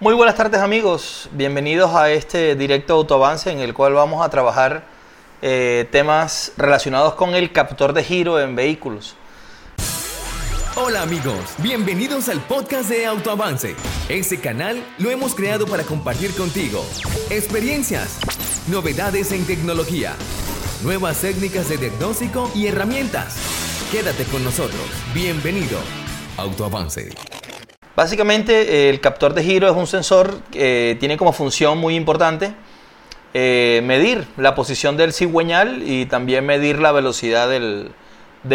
Muy buenas tardes amigos, bienvenidos a este directo autoavance en el cual vamos a trabajar eh, temas relacionados con el captor de giro en vehículos. Hola amigos, bienvenidos al podcast de Autoavance. Este canal lo hemos creado para compartir contigo experiencias, novedades en tecnología, nuevas técnicas de diagnóstico y herramientas. Quédate con nosotros. Bienvenido. Autoavance. Básicamente el captor de giro es un sensor que tiene como función muy importante eh, medir la posición del cigüeñal y también medir la velocidad del,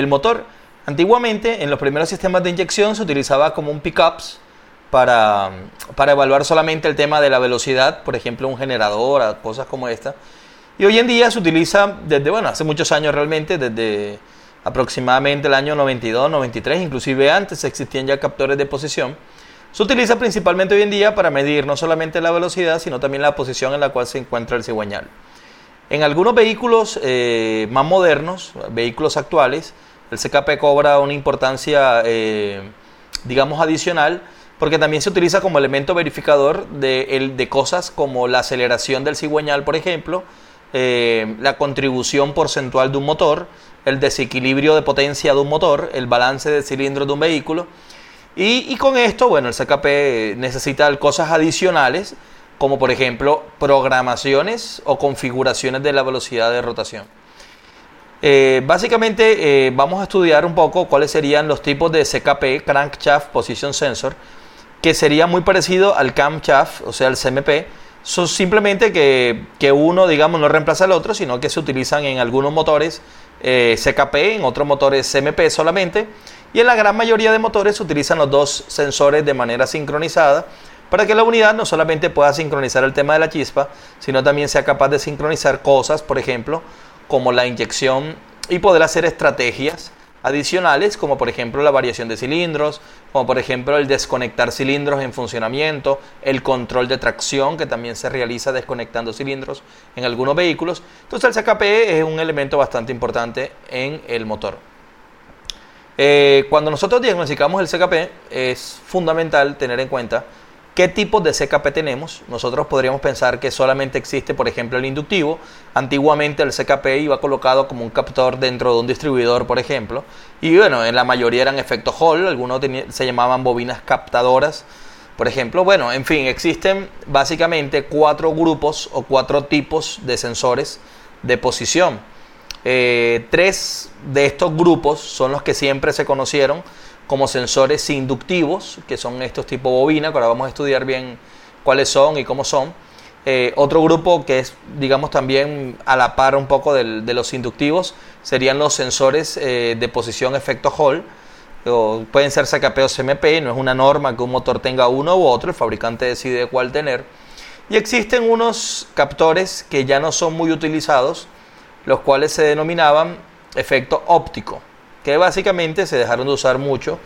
motor. Antiguamente en los primeros sistemas de inyección se utilizaba como un pickups para, para evaluar solamente el tema de la velocidad, por ejemplo un generador, cosas como esta. Y hoy en día se utiliza desde, bueno, hace muchos años realmente, desde aproximadamente el año 92, 93, inclusive antes existían ya captores de posición. Se utiliza principalmente hoy en día para medir no solamente la velocidad, sino también la posición en la cual se encuentra el cigüeñal. En algunos vehículos eh, más modernos, vehículos actuales, el CKP cobra una importancia, eh, digamos, adicional, porque también se utiliza como elemento verificador de, de cosas como la aceleración del cigüeñal, por ejemplo, eh, la contribución porcentual de un motor, el desequilibrio de potencia de un motor, el balance de cilindros de un vehículo. Y, con esto, bueno, el CKP necesita cosas adicionales, como por ejemplo programaciones o configuraciones de la velocidad de rotación. Eh, básicamente eh, vamos a estudiar un poco cuáles serían los tipos de CKP, Crankshaft Position Sensor, que sería muy parecido al Camshaft, o sea, el CMP, son simplemente que, que, uno, digamos, no reemplaza al otro, sino que se utilizan en algunos motores eh, CKP, en otros motores CMP solamente, y en la gran mayoría de motores utilizan los dos sensores de manera sincronizada para que la unidad no solamente pueda sincronizar el tema de la chispa, sino también sea capaz de sincronizar cosas, por ejemplo, como la inyección y poder hacer estrategias adicionales, como por ejemplo la variación de cilindros, como por ejemplo el desconectar cilindros en funcionamiento, el control de tracción que también se realiza desconectando cilindros en algunos vehículos. Entonces el CKP es un elemento bastante importante en el motor. Eh, cuando nosotros diagnosticamos el CKP es fundamental tener en cuenta ¿Qué tipos de CKP tenemos? Nosotros podríamos pensar que solamente existe, por ejemplo, el inductivo. Antiguamente el CKP iba colocado como un captor dentro de un distribuidor, por ejemplo. Y bueno, en la mayoría eran efectos Hall, algunos se llamaban bobinas captadoras, por ejemplo. Bueno, en fin, existen básicamente cuatro grupos o cuatro tipos de sensores de posición. Eh, tres de estos grupos son los que siempre se conocieron como sensores inductivos, que son estos tipo bobina, que ahora vamos a estudiar bien cuáles son y cómo son. Eh, otro grupo que es, digamos, también a la par un poco de los inductivos serían los sensores eh, de posición efecto Hall. Pueden ser CKP o no es una norma que un motor tenga uno u otro, el fabricante decide cuál tener. Y existen unos captores que ya no son muy utilizados, los cuales se denominaban efecto óptico que básicamente se dejaron de usar mucho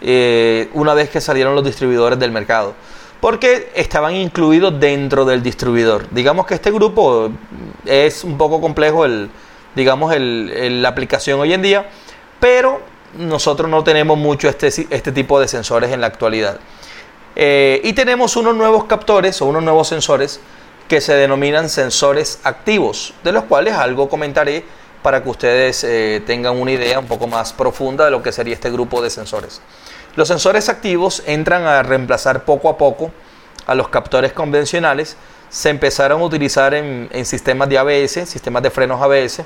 eh, una vez que salieron los distribuidores del mercado, porque estaban incluidos dentro del distribuidor. Digamos que este grupo es un poco complejo, el, digamos, el, la aplicación hoy en día, pero nosotros no tenemos mucho este, este tipo de sensores en la actualidad. Eh, y tenemos unos nuevos captores o unos nuevos sensores que se denominan sensores activos, de los cuales algo comentaré para que ustedes eh, tengan una idea un poco más profunda de lo que sería este grupo de sensores. Los sensores activos entran a reemplazar poco a poco a los captores convencionales. Se empezaron a utilizar en, sistemas de ABS, sistemas de frenos ABS,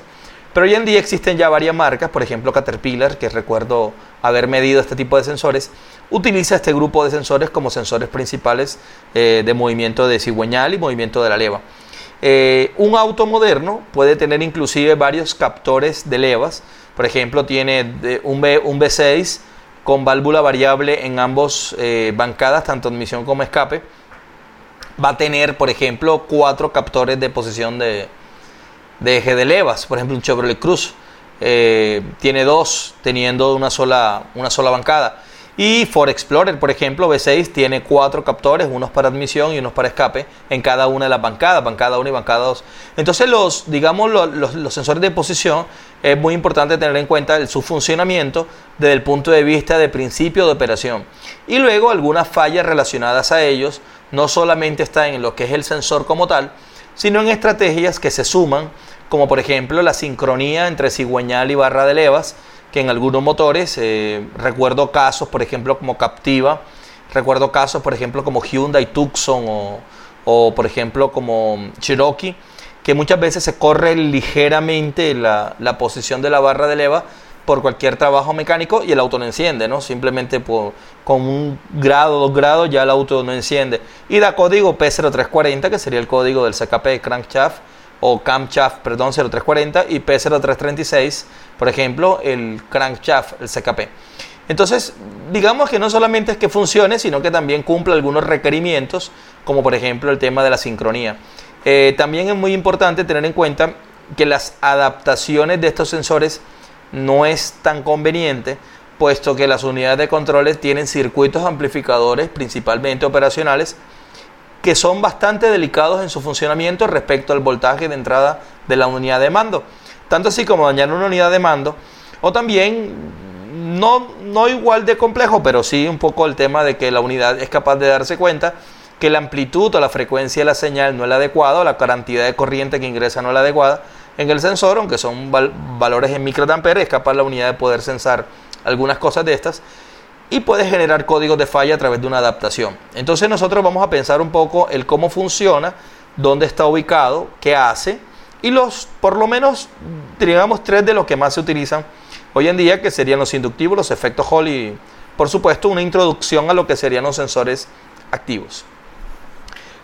pero hoy en día existen ya varias marcas, por ejemplo Caterpillar, que recuerdo haber medido este tipo de sensores, utiliza este grupo de sensores como sensores principales eh, de movimiento de cigüeñal y movimiento de la leva. Eh, un auto moderno puede tener inclusive varios captores de levas. Por ejemplo, tiene un, B, un V6 con válvula variable en ambos eh, bancadas, tanto admisión como escape. Va a tener, por ejemplo, cuatro captores de posición de, eje de levas. Por ejemplo, un Chevrolet Cruz eh, tiene dos, teniendo una sola, una sola bancada. Y Ford Explorer, por ejemplo, V6 tiene cuatro captores, unos para admisión y unos para escape en cada una de las bancadas, bancada 1 y bancada 2. Entonces, los, digamos, los, sensores de posición es muy importante tener en cuenta su funcionamiento desde el punto de vista de principio de operación. Y luego algunas fallas relacionadas a ellos, no solamente están en lo que es el sensor como tal, sino en estrategias que se suman, como por ejemplo la sincronía entre cigüeñal y barra de levas, que en algunos motores, eh, recuerdo casos, por ejemplo, como Captiva, recuerdo casos, por ejemplo, como Hyundai Tucson o, o por ejemplo, como Cherokee, que muchas veces se corre ligeramente la, la, posición de la barra de leva por cualquier trabajo mecánico y el auto no enciende, ¿no? Simplemente con un grado, dos grados ya el auto no enciende. Y da código P0340, que sería el código del CKP crankshaft, o camshaft, perdón, 0340 y P0336, por ejemplo, el crankshaft, el CKP. Entonces, digamos que no solamente es que funcione, sino que también cumple algunos requerimientos, como por ejemplo el tema de la sincronía. Eh, también es muy importante tener en cuenta que las adaptaciones de estos sensores no es tan conveniente, puesto que las unidades de controles tienen circuitos amplificadores, principalmente operacionales, que son bastante delicados en su funcionamiento respecto al voltaje de entrada de la unidad de mando. Tanto así como dañar una unidad de mando, o también no, no igual de complejo, pero sí un poco el tema de que la unidad es capaz de darse cuenta que la amplitud o la frecuencia de la señal no es la adecuada, o la cantidad de corriente que ingresa no es la adecuada en el sensor, aunque son valores en microamperes, es capaz la unidad de poder sensar algunas cosas de estas y puede generar códigos de falla a través de una adaptación. Entonces nosotros vamos a pensar un poco el cómo funciona, dónde está ubicado, qué hace y los, por lo menos, digamos tres de los que más se utilizan hoy en día, que serían los inductivos, los efectos Hall y, por supuesto, una introducción a lo que serían los sensores activos.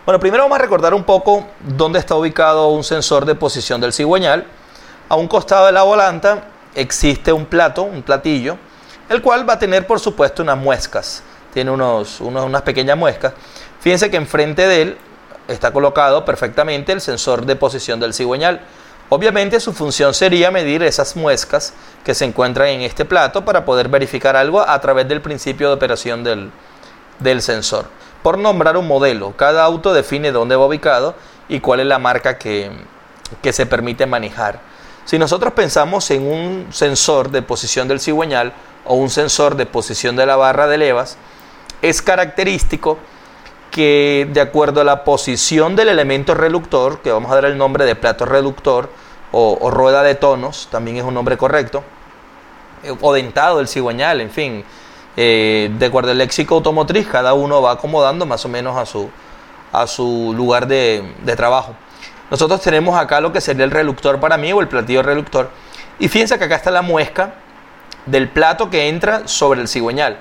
Bueno, primero vamos a recordar un poco dónde está ubicado un sensor de posición del cigüeñal. A un costado de la volanta existe un plato, un platillo, el cual va a tener por supuesto unas muescas, tiene unos, unas pequeñas muescas. Fíjense que enfrente de él está colocado perfectamente el sensor de posición del cigüeñal. Obviamente su función sería medir esas muescas que se encuentran en este plato para poder verificar algo a través del principio de operación del, del sensor. Por nombrar un modelo, cada auto define dónde va ubicado y cuál es la marca que, que se permite manejar. Si nosotros pensamos en un sensor de posición del cigüeñal, o un sensor de posición de la barra de levas, es característico que de acuerdo a la posición del elemento reductor, que vamos a dar el nombre de plato reductor o, rueda de tonos, también es un nombre correcto, eh, o dentado del cigüeñal, en fin, eh, de acuerdo al léxico automotriz, cada uno va acomodando más o menos a su, a su lugar de, de trabajo. Nosotros tenemos acá lo que sería el reductor para mí o el platillo reductor. Y fíjense que acá está la muesca del plato que entra sobre el cigüeñal.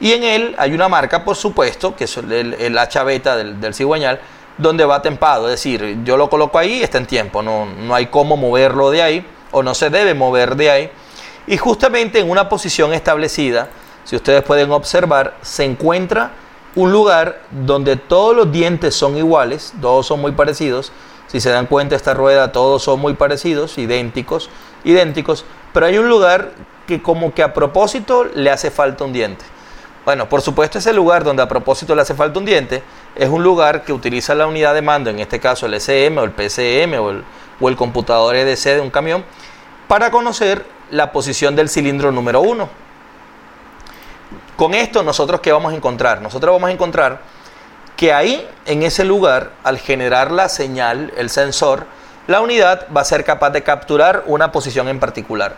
Y en él hay una marca, por supuesto, que es el, el hacha beta del, cigüeñal, donde va tempado. Es decir, yo lo coloco ahí está en tiempo. No, no hay cómo moverlo de ahí o no se debe mover de ahí. Y justamente en una posición establecida, si ustedes pueden observar, se encuentra un lugar donde todos los dientes son iguales, todos son muy parecidos. Si se dan cuenta, esta rueda todos son muy parecidos, idénticos, idénticos, pero hay un lugar que como que a propósito le hace falta un diente. Bueno, por supuesto ese lugar donde a propósito le hace falta un diente es un lugar que utiliza la unidad de mando, en este caso el SM o el PCM o el, o el computador EDC de un camión, para conocer la posición del cilindro número 1. Con esto nosotros qué vamos a encontrar? Nosotros vamos a encontrar que ahí, en ese lugar, al generar la señal, el sensor, la unidad va a ser capaz de capturar una posición en particular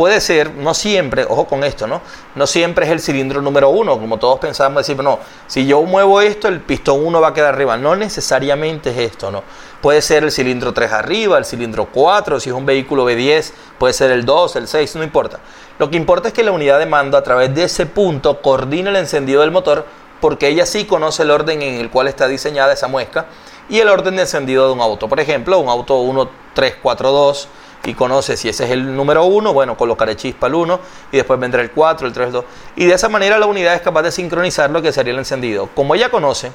puede ser, no siempre, ojo con esto, ¿no? No siempre es el cilindro número uno, como todos pensamos, decir, no, si yo muevo esto, el pistón 1 va a quedar arriba. No necesariamente es esto, ¿no? Puede ser el cilindro 3 arriba, el cilindro 4, si es un vehículo B10, puede ser el 2, el 6, no importa. Lo que importa es que la unidad de mando a través de ese punto coordine el encendido del motor porque ella sí conoce el orden en el cual está diseñada esa muesca y el orden de encendido de un auto. Por ejemplo, un auto 1, 3, 4, 2 y conoce si ese es el número 1, bueno, colocaré chispa al 1 y después vendrá el 4, el 3, el 2. Y de esa manera la unidad es capaz de sincronizar lo que sería el encendido. Como ella conoce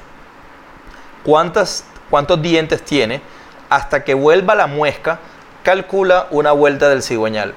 cuántas, cuántos dientes tiene, hasta que vuelva la muesca, calcula una vuelta del cigüeñal.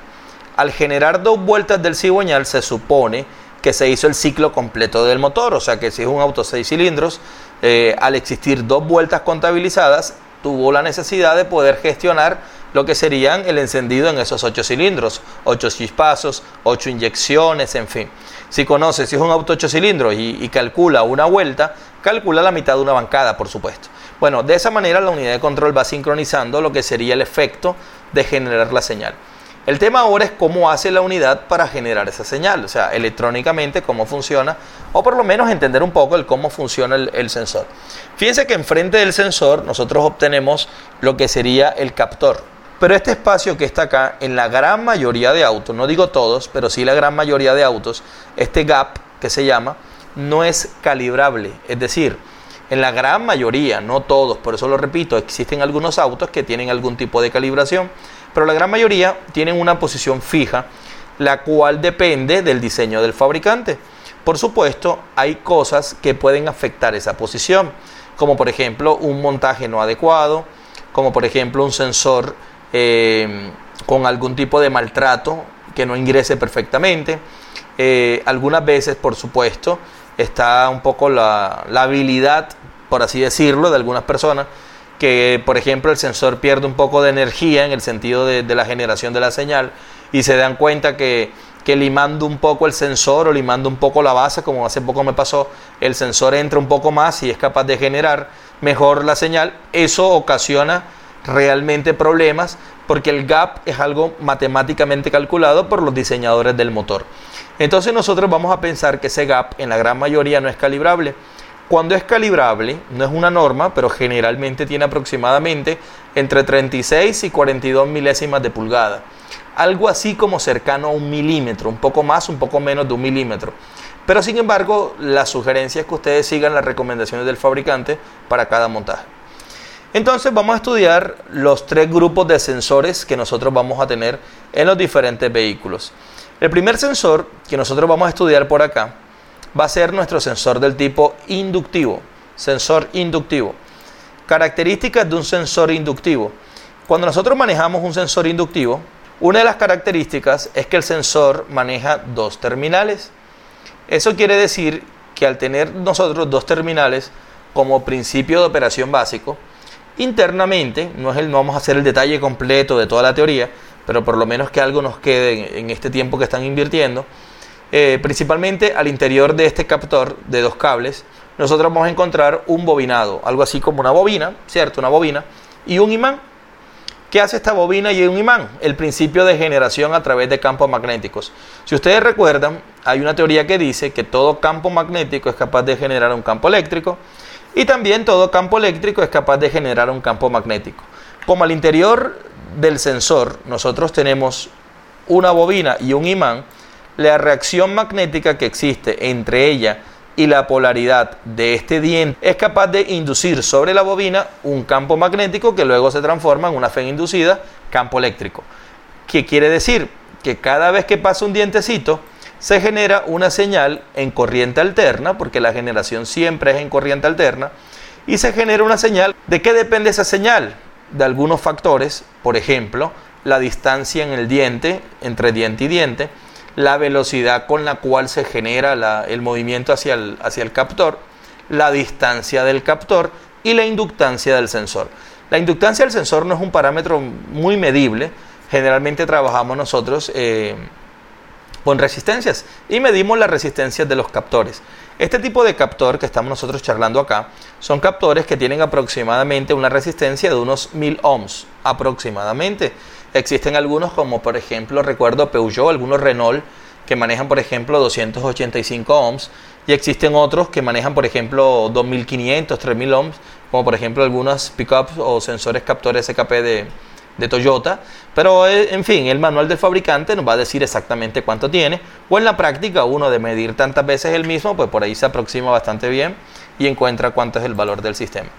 Al generar dos vueltas del cigüeñal se supone que se hizo el ciclo completo del motor, o sea que si es un auto 6 cilindros, eh, al existir dos vueltas contabilizadas, tuvo la necesidad de poder gestionar lo que serían el encendido en esos ocho cilindros, ocho chispazos, ocho inyecciones, en fin. Si conoce si es un auto 8 cilindros y, calcula una vuelta, calcula la mitad de una bancada, por supuesto. Bueno, de esa manera la unidad de control va sincronizando lo que sería el efecto de generar la señal. El tema ahora es cómo hace la unidad para generar esa señal, o sea, electrónicamente cómo funciona, o por lo menos entender un poco el cómo funciona el, el sensor. Fíjense que enfrente del sensor nosotros obtenemos lo que sería el captor. Pero este espacio que está acá, en la gran mayoría de autos, no digo todos, pero sí la gran mayoría de autos, este gap que se llama, no es calibrable. Es decir, en la gran mayoría, no todos, por eso lo repito, existen algunos autos que tienen algún tipo de calibración, pero la gran mayoría tienen una posición fija, la cual depende del diseño del fabricante. Por supuesto, hay cosas que pueden afectar esa posición, como por ejemplo un montaje no adecuado, como por ejemplo un sensor eh, con algún tipo de maltrato que no ingrese perfectamente. Eh, algunas veces, por supuesto, está un poco la, habilidad, por así decirlo, de algunas personas que, por ejemplo, el sensor pierde un poco de energía en el sentido de, la generación de la señal y se dan cuenta que, que, limando un poco el sensor o limando un poco la base, como hace poco me pasó, el sensor entra un poco más y es capaz de generar mejor la señal. Eso ocasiona realmente problemas porque el gap es algo matemáticamente calculado por los diseñadores del motor. Entonces nosotros vamos a pensar que ese gap en la gran mayoría no es calibrable. Cuando es calibrable, no es una norma, pero generalmente tiene aproximadamente entre 36 y 42 milésimas de pulgada. Algo así como cercano a un milímetro, un poco más, un poco menos de un milímetro. Pero sin embargo, la sugerencia es que ustedes sigan las recomendaciones del fabricante para cada montaje. Entonces vamos a estudiar los tres grupos de sensores que nosotros vamos a tener en los diferentes vehículos. El primer sensor que nosotros vamos a estudiar por acá va a ser nuestro sensor del tipo inductivo. Sensor inductivo. Características de un sensor inductivo. Cuando nosotros manejamos un sensor inductivo, una de las características es que el sensor maneja dos terminales. Eso quiere decir que al tener nosotros dos terminales como principio de operación básico, internamente, no, es el, no vamos a hacer el detalle completo de toda la teoría, pero por lo menos que algo nos quede en, este tiempo que están invirtiendo, eh, principalmente al interior de este captor de dos cables, nosotros vamos a encontrar un bobinado, algo así como una bobina, ¿cierto? Una bobina y un imán. ¿Qué hace esta bobina y un imán? El principio de generación a través de campos magnéticos. Si ustedes recuerdan, hay una teoría que dice que todo campo magnético es capaz de generar un campo eléctrico y también todo campo eléctrico es capaz de generar un campo magnético. Como al interior del sensor nosotros tenemos una bobina y un imán, la reacción magnética que existe entre ella y la polaridad de este diente es capaz de inducir sobre la bobina un campo magnético que luego se transforma en una fe inducida, campo eléctrico. ¿Qué quiere decir? Que cada vez que pasa un dientecito, se genera una señal en corriente alterna, porque la generación siempre es en corriente alterna, y se genera una señal. ¿De qué depende esa señal? De algunos factores, por ejemplo, la distancia en el diente, entre diente y diente, la velocidad con la cual se genera el movimiento hacia el, hacia el captor, la distancia del captor y la inductancia del sensor. La inductancia del sensor no es un parámetro muy medible, generalmente trabajamos nosotros eh, con resistencias y medimos las resistencias de los captores. Este tipo de captor que estamos nosotros charlando acá son captores que tienen aproximadamente una resistencia de unos 1000 ohms aproximadamente. Existen algunos como por ejemplo recuerdo Peugeot, algunos Renault que manejan por ejemplo 285 ohms y existen otros que manejan por ejemplo 2500, 3000 ohms como por ejemplo algunos pickups o sensores captores SKP de, de Toyota, pero eh, en fin, el manual del fabricante nos va a decir exactamente cuánto tiene, o en la práctica uno de medir tantas veces el mismo, pues por ahí se aproxima bastante bien y encuentra cuánto es el valor del sistema.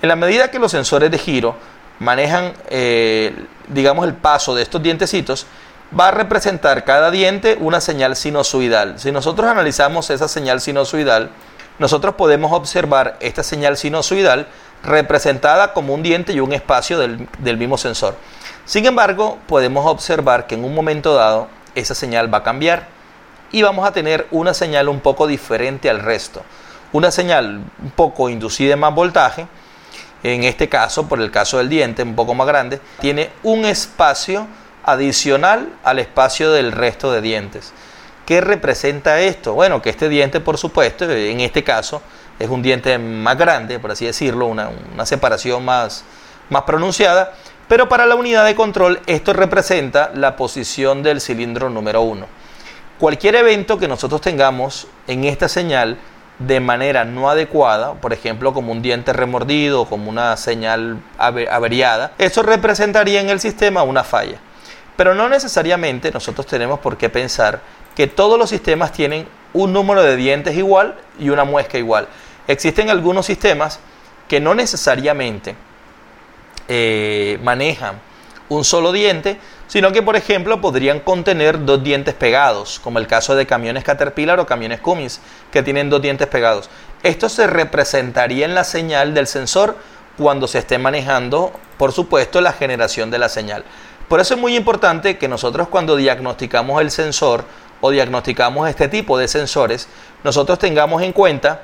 En la medida que los sensores de giro manejan, eh, digamos, el paso de estos dientecitos, va a representar cada diente una señal sinusoidal. Si nosotros analizamos esa señal sinusoidal, nosotros podemos observar esta señal sinusoidal representada como un diente y un espacio del, mismo sensor. Sin embargo, podemos observar que en un momento dado esa señal va a cambiar y vamos a tener una señal un poco diferente al resto. Una señal un poco inducida en más voltaje, en este caso, por el caso del diente, un poco más grande, tiene un espacio adicional al espacio del resto de dientes. ¿Qué representa esto? Bueno, que este diente, por supuesto, en este caso, es un diente más grande, por así decirlo, una, separación más, más pronunciada, pero para la unidad de control esto representa la posición del cilindro número 1. Cualquier evento que nosotros tengamos en esta señal de manera no adecuada, por ejemplo como un diente remordido, como una señal averiada, eso representaría en el sistema una falla. Pero no necesariamente nosotros tenemos por qué pensar que todos los sistemas tienen un número de dientes igual y una muesca igual. Existen algunos sistemas que no necesariamente eh, manejan un solo diente, sino que por ejemplo podrían contener dos dientes pegados, como el caso de camiones Caterpillar o camiones Cummins, que tienen dos dientes pegados. Esto se representaría en la señal del sensor cuando se esté manejando, por supuesto, la generación de la señal. Por eso es muy importante que nosotros cuando diagnosticamos el sensor o diagnosticamos este tipo de sensores, nosotros tengamos en cuenta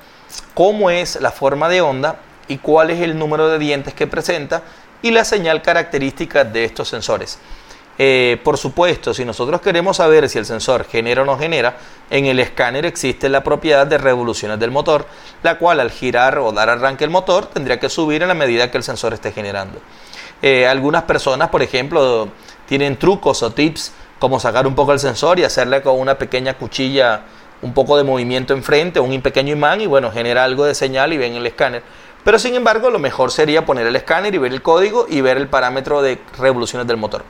cómo es la forma de onda y cuál es el número de dientes que presenta y la señal característica de estos sensores. Eh, por supuesto, si nosotros queremos saber si el sensor genera o no genera, en el escáner existe la propiedad de revoluciones del motor, la cual al girar o dar arranque el motor tendría que subir en la medida que el sensor esté generando. Eh, algunas personas, por ejemplo, tienen trucos o tips como sacar un poco el sensor y hacerle con una pequeña cuchilla un poco de movimiento enfrente, un pequeño imán y bueno, genera algo de señal y ven el escáner. Pero sin embargo, lo mejor sería poner el escáner y ver el código y ver el parámetro de revoluciones del motor.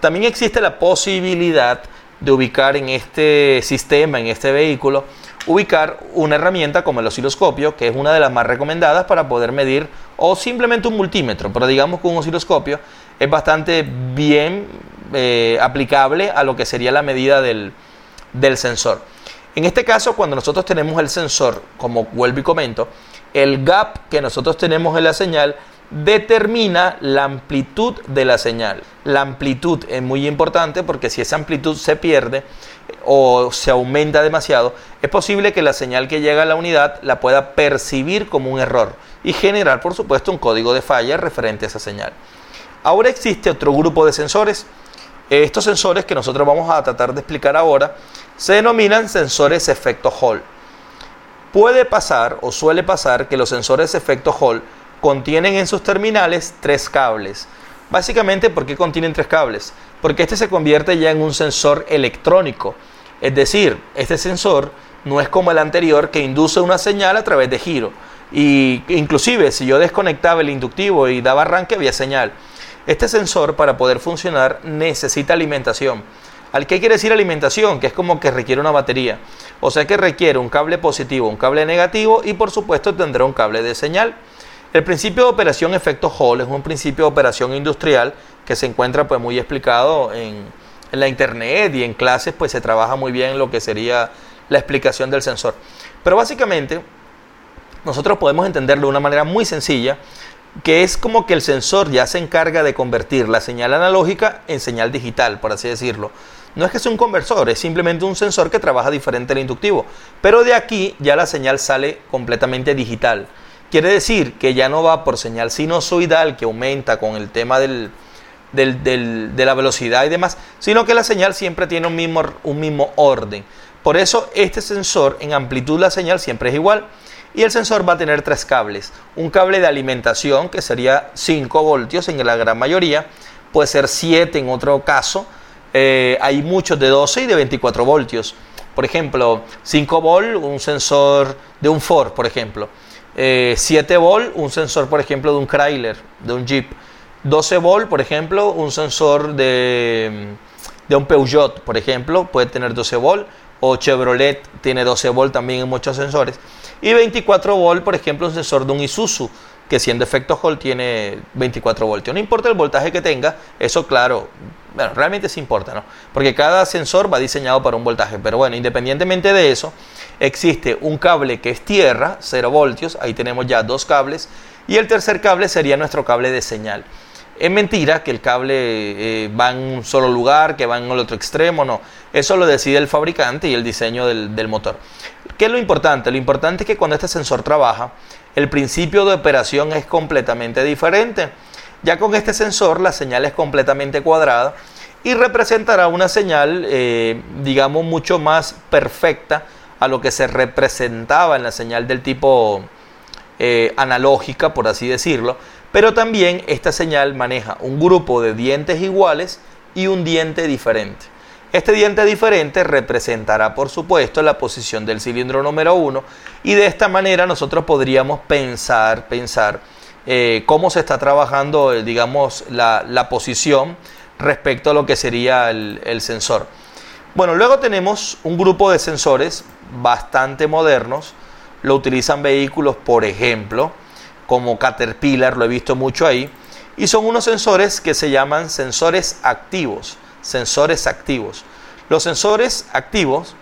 También existe la posibilidad de ubicar en este sistema, en este vehículo, ubicar una herramienta como el osciloscopio, que es una de las más recomendadas para poder medir, o simplemente un multímetro, pero digamos que un osciloscopio es bastante bien eh, aplicable a lo que sería la medida del, del sensor. En este caso, cuando nosotros tenemos el sensor, como vuelvo y comento, el gap que nosotros tenemos en la señal determina la amplitud de la señal. La amplitud es muy importante porque si esa amplitud se pierde o se aumenta demasiado, es posible que la señal que llega a la unidad la pueda percibir como un error y generar, por supuesto, un código de falla referente a esa señal. Ahora existe otro grupo de sensores. Estos sensores que nosotros vamos a tratar de explicar ahora se denominan sensores efecto Hall. Puede pasar o suele pasar que los sensores efecto Hall contienen en sus terminales tres cables. Básicamente, ¿por qué contienen tres cables? Porque este se convierte ya en un sensor electrónico. Es decir, este sensor no es como el anterior que induce una señal a través de giro. Y inclusive si yo desconectaba el inductivo y daba arranque había señal. Este sensor para poder funcionar necesita alimentación. ¿Al qué quiere decir alimentación? Que es como que requiere una batería. O sea que requiere un cable positivo, un cable negativo y por supuesto tendrá un cable de señal. El principio de operación efecto Hall es un principio de operación industrial que se encuentra pues muy explicado en, en la internet y en clases pues se trabaja muy bien lo que sería la explicación del sensor. Pero básicamente nosotros podemos entenderlo de una manera muy sencilla que es como que el sensor ya se encarga de convertir la señal analógica en señal digital, por así decirlo. No es que sea un conversor, es simplemente un sensor que trabaja diferente al inductivo. Pero de aquí ya la señal sale completamente digital. Quiere decir que ya no va por señal sinusoidal que aumenta con el tema del, de la velocidad y demás, sino que la señal siempre tiene un mismo, un mismo orden. Por eso este sensor en amplitud la señal siempre es igual. Y el sensor va a tener tres cables. Un cable de alimentación que sería 5 voltios en la gran mayoría. Puede ser 7 en otro caso. Eh, hay muchos de 12 y de 24 voltios. Por ejemplo, 5 volt, un sensor de un Ford, por ejemplo. 7 eh, volt, un sensor, por ejemplo, de un Chrysler, de un Jeep. 12 volt, por ejemplo, un sensor de, de un Peugeot, por ejemplo, puede tener 12 volt. O Chevrolet tiene 12 volt también en muchos sensores. Y 24 volt, por ejemplo, un sensor de un Isuzu, que siendo efecto Hall tiene 24 voltios. No importa el voltaje que tenga, eso claro, bueno, realmente sí importa, ¿no? Porque cada sensor va diseñado para un voltaje. Pero bueno, independientemente de eso, existe un cable que es tierra, 0 voltios, ahí tenemos ya dos cables, y el tercer cable sería nuestro cable de señal. Es mentira que el cable eh, va en un solo lugar, que va en el otro extremo, no. Eso lo decide el fabricante y el diseño del, del motor. ¿Qué es lo importante? Lo importante es que cuando este sensor trabaja, el principio de operación es completamente diferente. Ya con este sensor la señal es completamente cuadrada y representará una señal, eh, digamos, mucho más perfecta a lo que se representaba en la señal del tipo eh, analógica, por así decirlo, pero también esta señal maneja un grupo de dientes iguales y un diente diferente. Este diente diferente representará, por supuesto, la posición del cilindro número 1 y de esta manera nosotros podríamos pensar, pensar eh, cómo se está trabajando, eh, digamos, la, posición respecto a lo que sería el, el sensor. Bueno, luego tenemos un grupo de sensores bastante modernos, lo utilizan vehículos, por ejemplo, como Caterpillar, lo he visto mucho ahí, y son unos sensores que se llaman sensores activos, sensores activos. Los sensores activos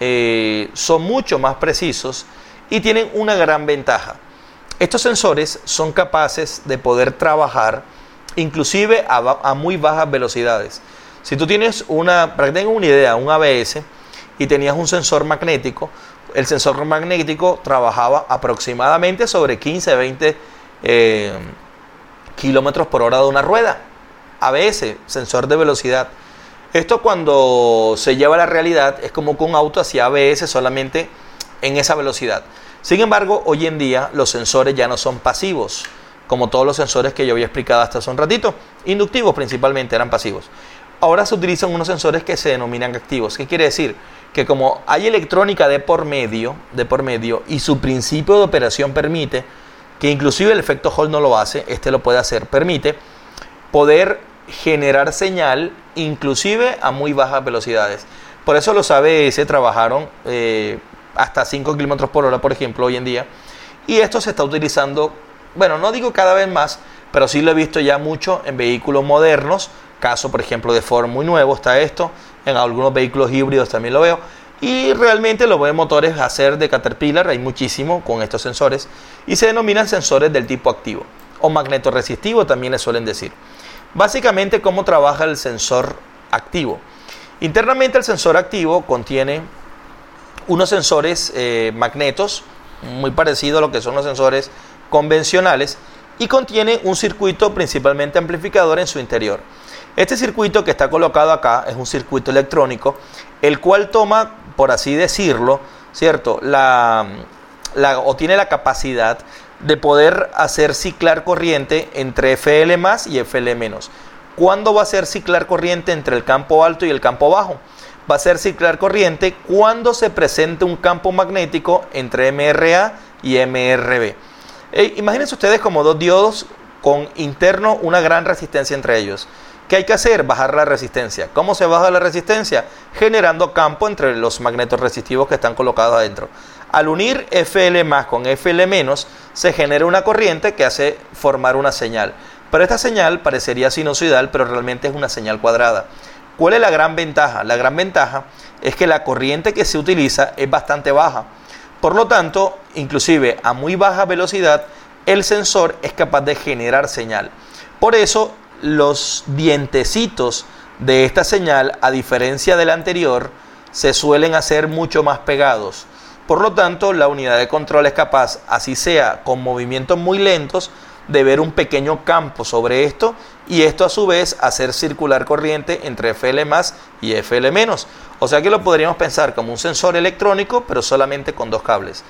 eh, son mucho más precisos y tienen una gran ventaja. Estos sensores son capaces de poder trabajar inclusive a, muy bajas velocidades. Si tú tienes una, para que tengan una idea, un ABS y tenías un sensor magnético, el sensor magnético trabajaba aproximadamente sobre 15, 20 eh, kilómetros por hora de una rueda. ABS, sensor de velocidad. Esto cuando se lleva a la realidad es como que un auto hacía ABS solamente en esa velocidad. Sin embargo, hoy en día los sensores ya no son pasivos, como todos los sensores que yo había explicado hasta hace un ratito. Inductivos principalmente eran pasivos. Ahora se utilizan unos sensores que se denominan activos. ¿Qué quiere decir? que como hay electrónica de por medio, de por medio y su principio de operación permite que inclusive el efecto Hall no lo hace, este lo puede hacer, permite poder generar señal inclusive a muy bajas velocidades. Por eso los ABS trabajaron eh, hasta 5 km por hora, por ejemplo, hoy en día. Y esto se está utilizando, bueno, no digo cada vez más, pero sí lo he visto ya mucho en vehículos modernos. Caso, por ejemplo, de Ford muy nuevo está esto en algunos vehículos híbridos también lo veo. Y realmente los veo motores hacer de Caterpillar, hay muchísimo con estos sensores, y se denominan sensores del tipo activo, o magnetoresistivo también le suelen decir. Básicamente, ¿cómo trabaja el sensor activo? Internamente el sensor activo contiene unos sensores eh, magnetos, muy parecido a lo que son los sensores convencionales, y contiene un circuito principalmente amplificador en su interior. Este circuito que está colocado acá es un circuito electrónico, el cual toma, por así decirlo, ¿cierto? La, o tiene la capacidad de poder hacer ciclar corriente entre FL más y FL menos. ¿Cuándo va a ser ciclar corriente entre el campo alto y el campo bajo? Va a ser ciclar corriente cuando se presente un campo magnético entre MRA y MRB. imagínense ustedes como dos diodos con interno una gran resistencia entre ellos. ¿Qué hay que hacer? Bajar la resistencia. ¿Cómo se baja la resistencia? Generando campo entre los magnetos resistivos que están colocados adentro. Al unir FL más con FL menos, se genera una corriente que hace formar una señal. Pero esta señal parecería sinusoidal, pero realmente es una señal cuadrada. ¿Cuál es la gran ventaja? La gran ventaja es que la corriente que se utiliza es bastante baja. Por lo tanto, inclusive a muy baja velocidad, el sensor es capaz de generar señal. Por eso los dientecitos de esta señal, a diferencia del anterior, se suelen hacer mucho más pegados. Por lo tanto, la unidad de control es capaz, así sea con movimientos muy lentos, de ver un pequeño campo sobre esto y esto a su vez hacer circular corriente entre FL más y FL menos. O sea que lo podríamos pensar como un sensor electrónico, pero solamente con dos cables.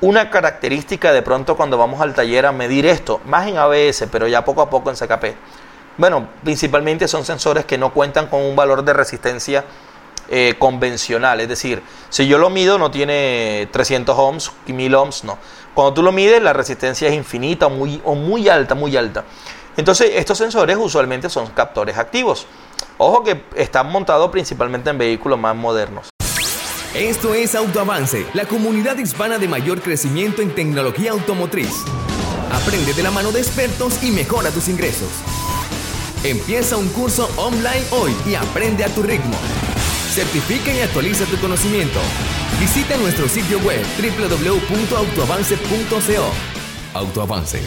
Una característica de pronto cuando vamos al taller a medir esto, más en ABS, pero ya poco a poco en CKP, bueno, principalmente son sensores que no cuentan con un valor de resistencia eh, convencional, es decir, si yo lo mido no tiene 300 ohms, 1000 ohms, no. Cuando tú lo mides la resistencia es infinita o muy, o muy alta, muy alta. Entonces estos sensores usualmente son captores activos. Ojo que están montados principalmente en vehículos más modernos. Esto es Autoavance, la comunidad hispana de mayor crecimiento en tecnología automotriz. Aprende de la mano de expertos y mejora tus ingresos. Empieza un curso online hoy y aprende a tu ritmo. Certifica y actualiza tu conocimiento. Visita nuestro sitio web www.autoavance.co. Autoavance